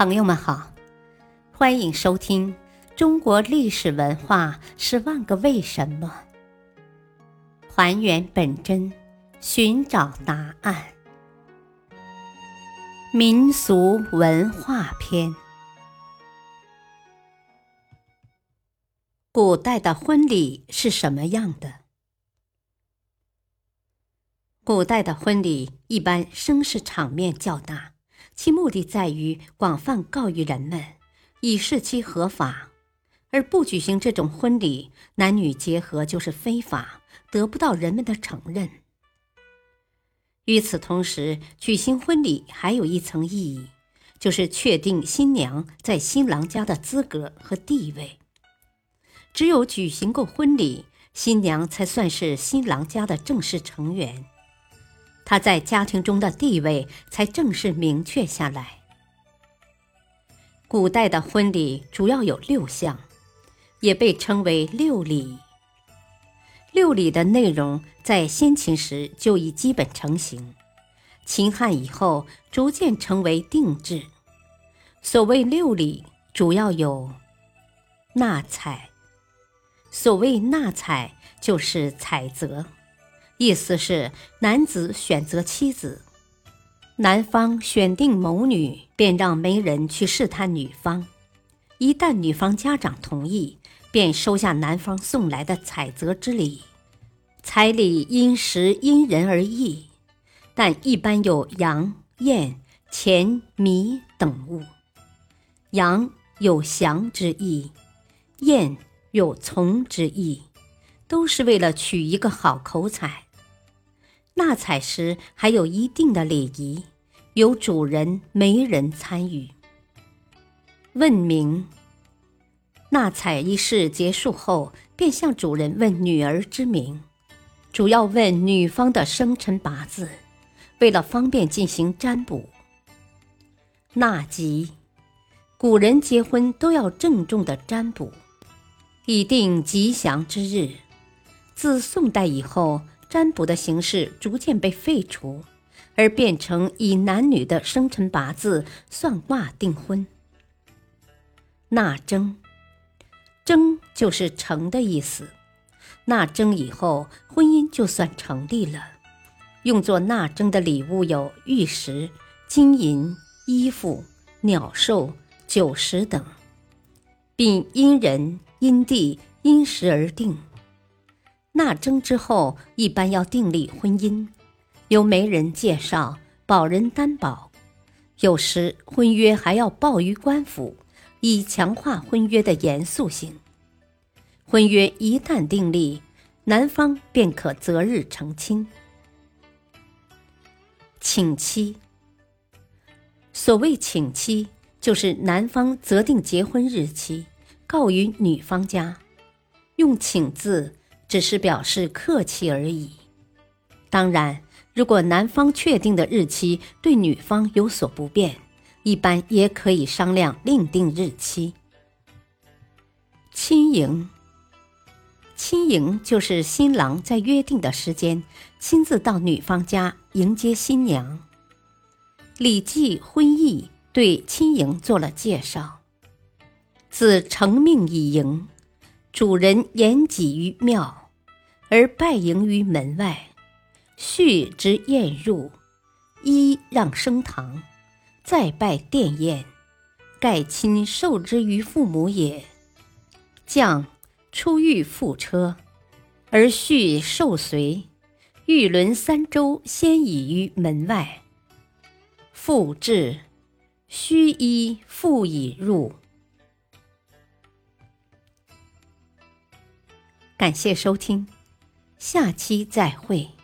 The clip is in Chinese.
朋友们好，欢迎收听《中国历史文化十万个为什么》，还原本真，寻找答案。民俗文化篇：古代的婚礼是什么样的？古代的婚礼一般声势场面较大。其目的在于广泛告谕人们，以示其合法，而不举行这种婚礼，男女结合就是非法，得不到人们的承认。与此同时，举行婚礼还有一层意义，就是确定新娘在新郎家的资格和地位。只有举行过婚礼，新娘才算是新郎家的正式成员。他在家庭中的地位才正式明确下来。古代的婚礼主要有六项，也被称为六礼。六礼的内容在先秦时就已基本成型，秦汉以后逐渐成为定制。所谓六礼，主要有纳采。所谓纳采，就是采择。意思是，男子选择妻子，男方选定某女，便让媒人去试探女方。一旦女方家长同意，便收下男方送来的采择之礼。彩礼因时因人而异，但一般有羊、燕、钱、米等物。羊有祥之意，燕有从之意，都是为了取一个好口彩。纳采时还有一定的礼仪，由主人、媒人参与。问名。纳采仪式结束后，便向主人问女儿之名，主要问女方的生辰八字，为了方便进行占卜。纳吉。古人结婚都要郑重的占卜，以定吉祥之日。自宋代以后。占卜的形式逐渐被废除，而变成以男女的生辰八字算卦订婚。纳征，征就是成的意思。纳征以后，婚姻就算成立了。用作纳征的礼物有玉石、金银、衣服、鸟兽、酒食等，并因人因地因时而定。纳征之后，一般要订立婚姻，由媒人介绍，保人担保。有时婚约还要报于官府，以强化婚约的严肃性。婚约一旦订立，男方便可择日成亲。请期。所谓请期，就是男方择定结婚日期，告于女方家，用请字。只是表示客气而已。当然，如果男方确定的日期对女方有所不便，一般也可以商量另定日期。亲迎，亲迎就是新郎在约定的时间亲自到女方家迎接新娘。《礼记·婚义》对亲迎做了介绍：自成命以迎，主人言己于庙。而拜迎于门外，序之宴入，揖让升堂，再拜殿宴，盖亲受之于父母也。将出狱覆车，而序受随，欲轮三周，先已于门外。复至，须衣复已入。感谢收听。下期再会。